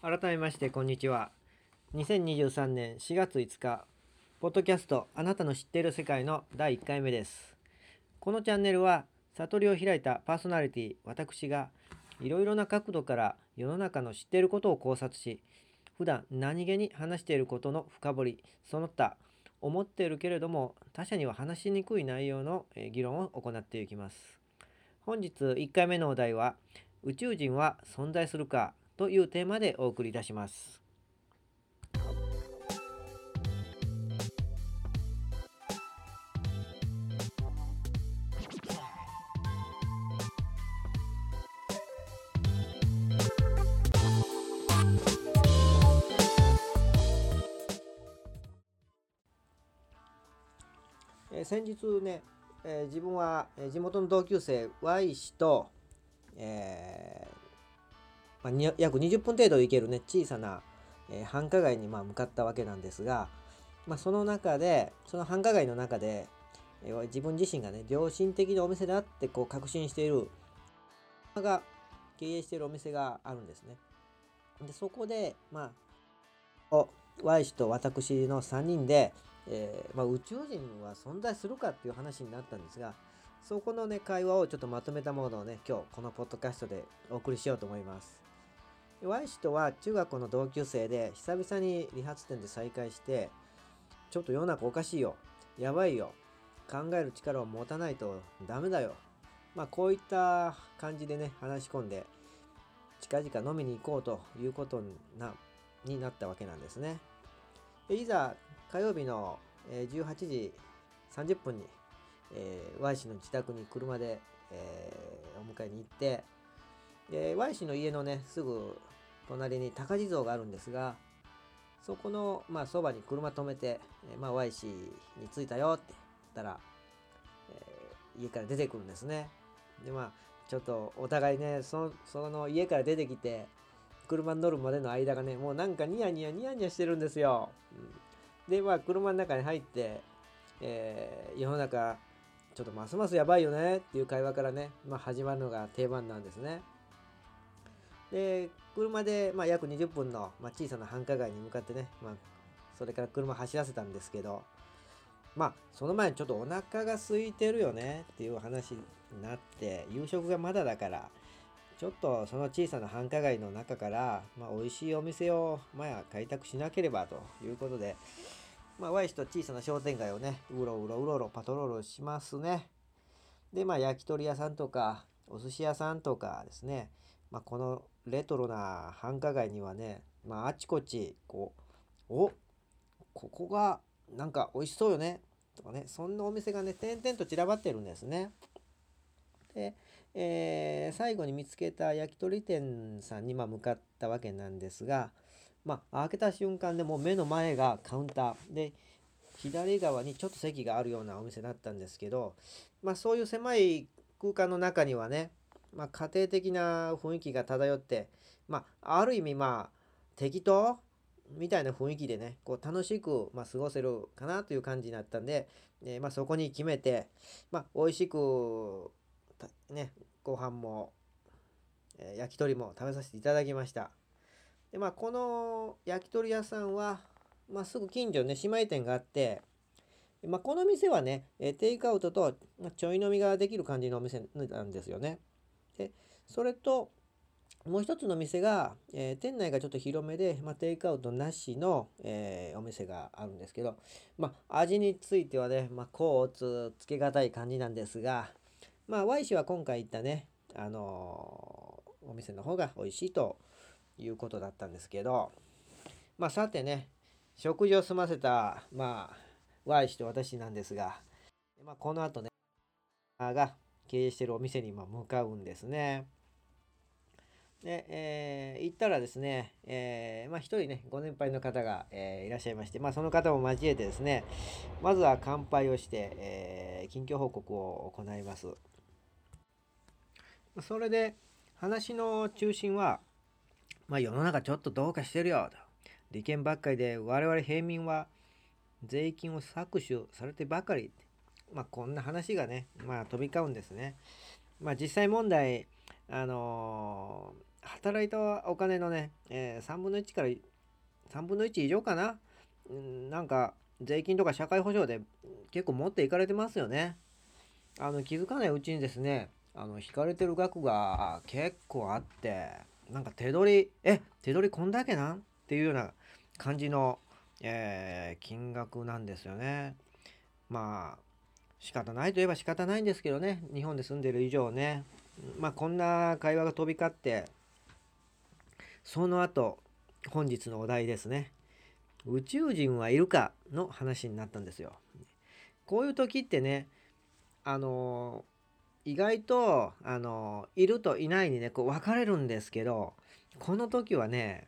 改めましてこんにちは。2023年4月5日ポッドキャストあなたの知っている世界の第1回目です。このチャンネルは悟りを開いたパーソナリティ私がいろいろな角度から世の中の知っていることを考察し普段何気に話していることの深掘りその他思っているけれども他者には話しにくい内容の議論を行っていきます。本日1回目のお題は宇宙人は存在するかというテーマでお送りいたします。え先日ね、えー自分は地元の同級生 Y 氏と、えまあ、約20分程度行けるね小さな、えー繁華街にま向かったわけなんですが、まあ、その中でその繁華街の中で、えー自分自身がね良心的なお店だってこう確信しているが経営しているお店があるんですね。でそこでまあ Y 氏と私の3人で、えーまあ、宇宙人は存在するかっていう話になったんですがそこのね会話をちょっとまとめたものをね今日このポッドキャストでお送りしようと思います。Y 氏とは中学校の同級生で久々に理髪店で再会してちょっと世の中おかしいよ。やばいよ。考える力を持たないとダメだよ。まあこういった感じでね話し込んで近々飲みに行こうということなになったわけなんですね。でいざ火曜日の18時30分に、えー Y 氏の自宅に車で、えーお迎えに行ってで Y 氏の家のねすぐ隣に高地蔵があるんですがそこのまあそばに車止めて、えまあ、Y 氏に着いたよって言ったら、えー家から出てくるんですね。でまあちょっとお互いねそその家から出てきて車に乗るまでの間がねもうなんかニヤニヤニヤニヤしてるんですよ、うん。でまあ車の中に入って、えー世の中ちょっとますますやばいよねっていう会話からね、まあ、始まるのが定番なんですね。で車で、まあ、約20分の、まあ、小さな繁華街に向かってね、まあ、それから車走らせたんですけどまあその前にちょっとお腹が空いてるよねっていう話になって夕食がまだだからちょっとその小さな繁華街の中から、まあ、美味しいお店を、まあ、開拓しなければということで、まあ、Y 氏と小さな商店街をねうろうろうろうろパトロールしますね。でまあ焼き鳥屋さんとかお寿司屋さんとかですね、まあ、このレトロな繁華街にはね、まあ、あちこちこうおここがなんか美味しそうよねとかねそんなお店がね点々と散らばってるんですね。で、えー最後に見つけた焼き鳥店さんにま向かったわけなんですがまあ開けた瞬間でもう目の前がカウンター。で左側にちょっと席があるようなお店だったんですけどまあそういう狭い空間の中にはね、まあ、家庭的な雰囲気が漂ってまあある意味まあ適当みたいな雰囲気でねこう楽しく、まあ、過ごせるかなという感じになったんで、えーまあ、そこに決めて、まあ、美味しくねご飯も、えー焼き鳥も食べさせていただきましたでまあこの焼き鳥屋さんは、まあ、すぐ近所にね姉妹店があってまあ、この店はね、えテイクアウトとちょい飲みができる感じのお店なんですよね。で、それと、もう一つの店が、えー店内がちょっと広めで、まあ、テイクアウトなしの、えーお店があるんですけど、まあ、味についてはね、まあ、こうつつけがたい感じなんですが、まあ、Y 氏は今回行ったね、あのーお店の方が美味しいということだったんですけど、まあ、さてね、食事を済ませた、まあ、Y 氏と私なんですが、まあ、この後ね、が経営してるお店にま向かうんですね。で、えー行ったらですね、えーまあ、一人ね、ご年配の方が、えーいらっしゃいまして、まあ、その方も交えてですね、まずは乾杯をして、えー近況報告を行います。それで、話の中心は、まあ、世の中ちょっとどうかしてるよと。利権ばっかりで我々平民は税金を搾取されてばかり。まあ、こんな話がね、まあ、飛び交うんですね。まあ、実際問題、あのー働いたお金のね、えー、3分の1から3分の1以上かな、うん、なんか税金とか社会保障で結構持っていかれてますよね。あの気づかないうちにですねあの引かれてる額が結構あってなんか手取りえ手取りこんだけなん？っていうような感じの、えー、金額なんですよね。まあ仕方ないといえば仕方ないんですけどね日本で住んでる以上ねまあこんな会話が飛び交ってその後本日のお題ですね宇宙人はいるかの話になったんですよ。こういう時ってねあの意外とあのいるといないにねこう分かれるんですけどこの時はね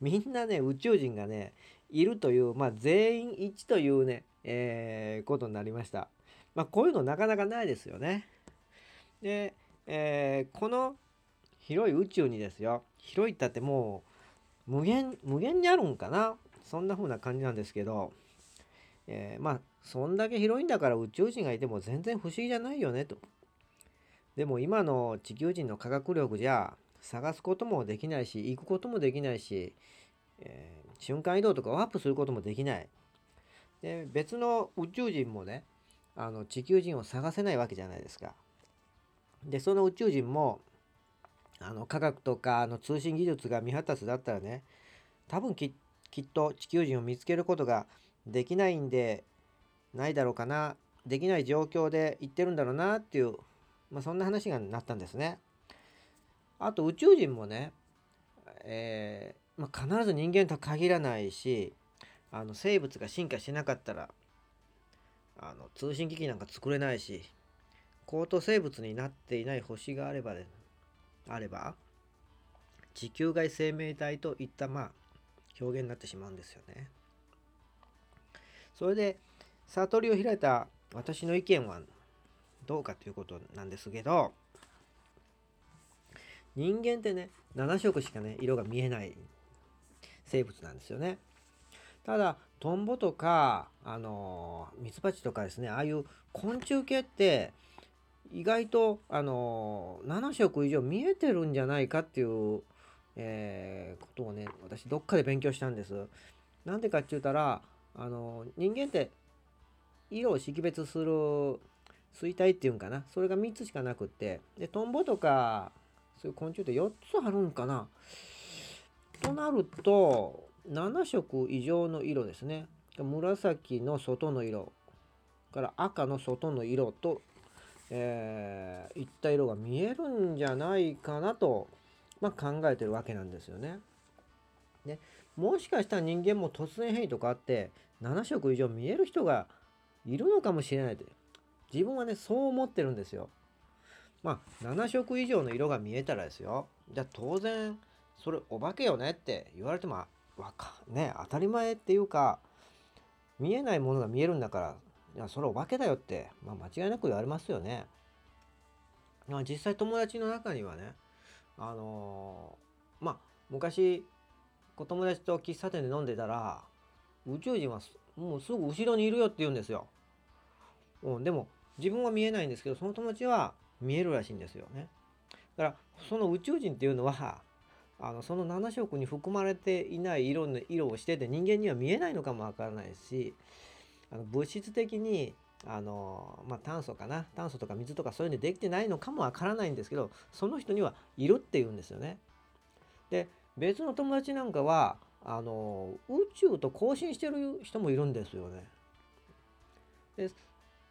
みんなね宇宙人がねいるというまあ全員一致というね、えー、ことになりました。まあこういうのなかなかないですよね。で、えー、この広い宇宙にですよ広いったってもう無限無限にあるんかなそんな風な感じなんですけど、えー、まあそんだけ広いんだから宇宙人がいても全然不思議じゃないよねと。でも今の地球人の科学力じゃ探すこともできないし行くこともできないし、えー、瞬間移動とかワープすることもできない。で別の宇宙人もねあの地球人を探せないわけじゃないですか。でその宇宙人もあの科学とかの通信技術が未発達だったらね多分きっと地球人を見つけることができないんでないだろうかなできない状況で言ってるんだろうなっていう、まあ、そんな話がなったんですね。あと宇宙人もね、えー、まあ、必ず人間とは限らないしあの生物が進化しなかったらあの通信機器なんか作れないし高等生物になっていない星があれば、ね、あれば地球外生命体といったまあ表現になってしまうんですよね。それで悟りを開いた私の意見はどうかということなんですけど人間ってね7色しかね色が見えない生物なんですよね。ただトンボとかあのミツバチとかですねああいう昆虫系って意外とあの7色以上見えてるんじゃないかっていう、えー、ことをね私どっかで勉強したんです。なんでかって言ったらあの人間って色を識別する衰退っていうんかな。それが3つしかなくって。でトンボとかそういう昆虫って4つあるんかな。となると7色以上の色ですね紫の外の色から赤の外の色と、えー、いった色が見えるんじゃないかなと、まあ、考えてるわけなんですよね。でもしかしたら人間も突然変異とかあって7色以上見える人がいるのかもしれないで自分はねそう思ってるんですよ。まあ7色以上の色が見えたらですよじゃあ当然それお化けよねって言われてもわかね当たり前っていうか見えないものが見えるんだからいやそれお化けだよって、まあ、間違いなく言われますよね。まあ、実際友達の中にはねあのー、まあ昔友達と喫茶店で飲んでたら宇宙人はもうすぐ後ろにいるよって言うんですよ。うん、でも自分は見えないんですけどその友達は見えるらしいんですよね。だからその宇宙人っていうのはあのその7色に含まれていない色の色をしてて人間には見えないのかもわからないしあの物質的にあの、まあ、炭素かな？炭素とか水とかそういうのできてないのかもわからないんですけどその人にはいるっていうんですよね。で別の友達なんかはあの宇宙と交信してる人もいるんですよね。で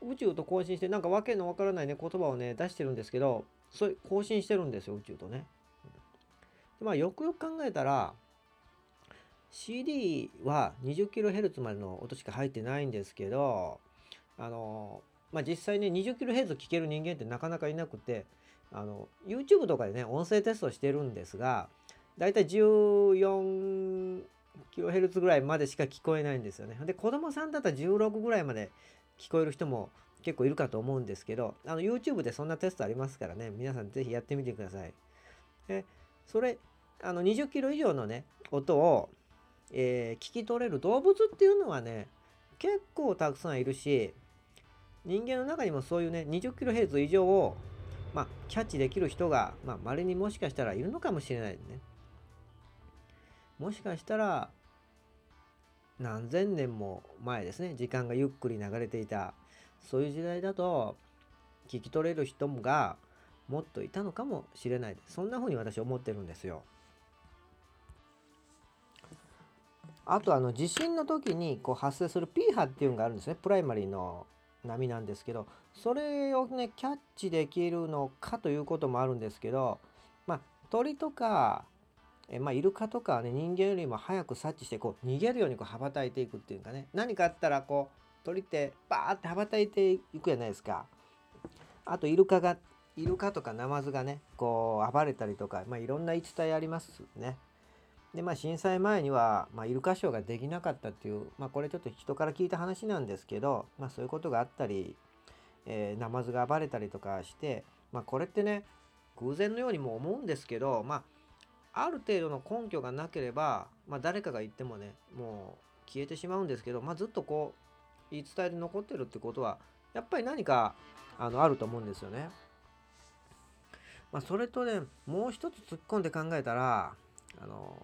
宇宙と交信してなんかわけのわからないね言葉をね出してるんですけどそういう交信してるんですよ宇宙とね。まあよくよく考えたら CD は 20kHz までの音しか入ってないんですけどあのまあ実際ね 20kHz 聞ける人間ってなかなかいなくてあの YouTube とかでね音声テストしてるんですがだいたい 14kHz ぐらいまでしか聞こえないんですよね。で子供さんだったら16ぐらいまで聞こえる人も結構いるかと思うんですけどあの YouTube でそんなテストありますからね皆さん是非やってみてください。でそれあの20キロ以上のね音を、えー、聞き取れる動物っていうのはね結構たくさんいるし人間の中にもそういうね20キロヘルツ以上をまあ、キャッチできる人が、まあ、稀にもしかしたらいるのかもしれないね。もしかしたら何千年も前ですね時間がゆっくり流れていたそういう時代だと聞き取れる人がもっといたのかもしれないそんな風に私思ってるんですよ。あとあの地震の時にこう発生する P 波っていうのがあるんですねプライマリーの波なんですけどそれをねキャッチできるのかということもあるんですけどまあ鳥とかえまあ、イルカとかはね人間よりも早く察知してこう逃げるようにこう羽ばたいていくっていうかね何かあったらこう鳥ってバーって羽ばたいていくじゃないですか。あとイルカがイルカとかナマズがねこう暴れたりとか、まあ、いろんな言い伝えありますね。でまあ震災前には、まあ、イルカショーができなかったっていう、まあ、これちょっと人から聞いた話なんですけど、まあ、そういうことがあったり、えー、ナマズが暴れたりとかして、まあ、これってね偶然のようにも思うんですけど、まあ、ある程度の根拠がなければ、まあ、誰かが言ってもねもう消えてしまうんですけど、まあ、ずっとこう言い伝えで残ってるってことはやっぱり何かあのあると思うんですよね。まあ、それとねもう一つ突っ込んで考えたらあの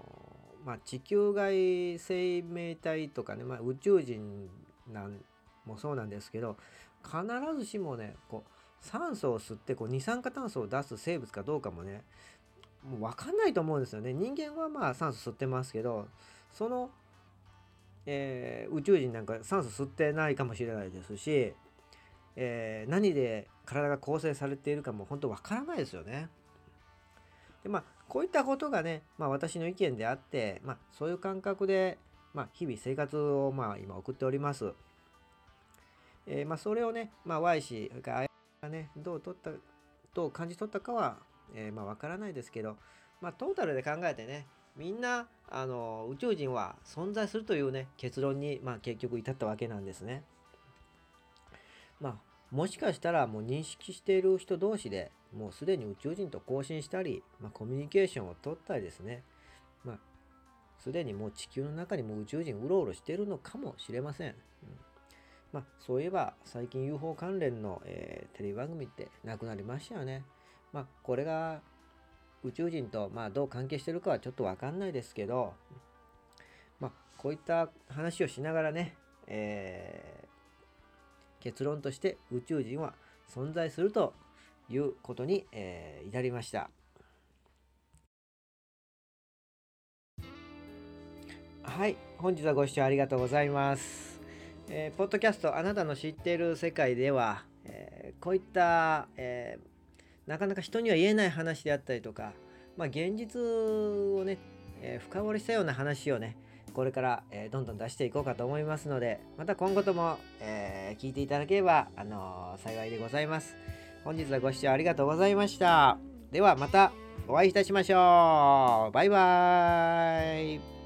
まあ、地球外生命体とかね、まあ、宇宙人なんもそうなんですけど必ずしもねこう酸素を吸ってこう二酸化炭素を出す生物かどうかもねもう分かんないと思うんですよね人間はまあ酸素吸ってますけどその、えー、宇宙人なんか酸素吸ってないかもしれないですし、えー、何で体が構成されているかも本当分からないですよね。でまあこういったことがね、まあ、私の意見であって、まあ、そういう感覚で、まあ、日々生活をまあ今送っております。えー、まあ、それをね、まあ、Y 氏、それからがね、どう取った、どう感じ取ったかは、えー、まあ、わからないですけど、まあ、トータルで考えてね、みんな、あの、宇宙人は存在するというね、結論に、まあ、結局至ったわけなんですね。まあ、もしかしたらもう認識している人同士でもうすでに宇宙人と交信したり、まあ、コミュニケーションを取ったりですね、まあ、すでにもう地球の中にも宇宙人うろうろしてるのかもしれません。うんまあ、そういえば最近 UFO 関連の、えー、テレビ番組ってなくなりましたよね。まあ、これが宇宙人と、まあ、どう関係してるかはちょっとわかんないですけど、まあ、こういった話をしながらね、えー、結論として宇宙人は存在するということに、えー、至りました。はい、本日はご視聴ありがとうございます。えー、ポッドキャストあなたの知っている世界では、えー、こういった、えーなかなか人には言えない話であったりとか、まあ、現実をね、え、深掘りしたような話をねこれから、え、どんどん出していこうかと思いますのでまた今後とも、え、聞いていただければ、あの幸いでございます本日はご視聴ありがとうございました。ではまたお会いいたしましょう。バイバーイ。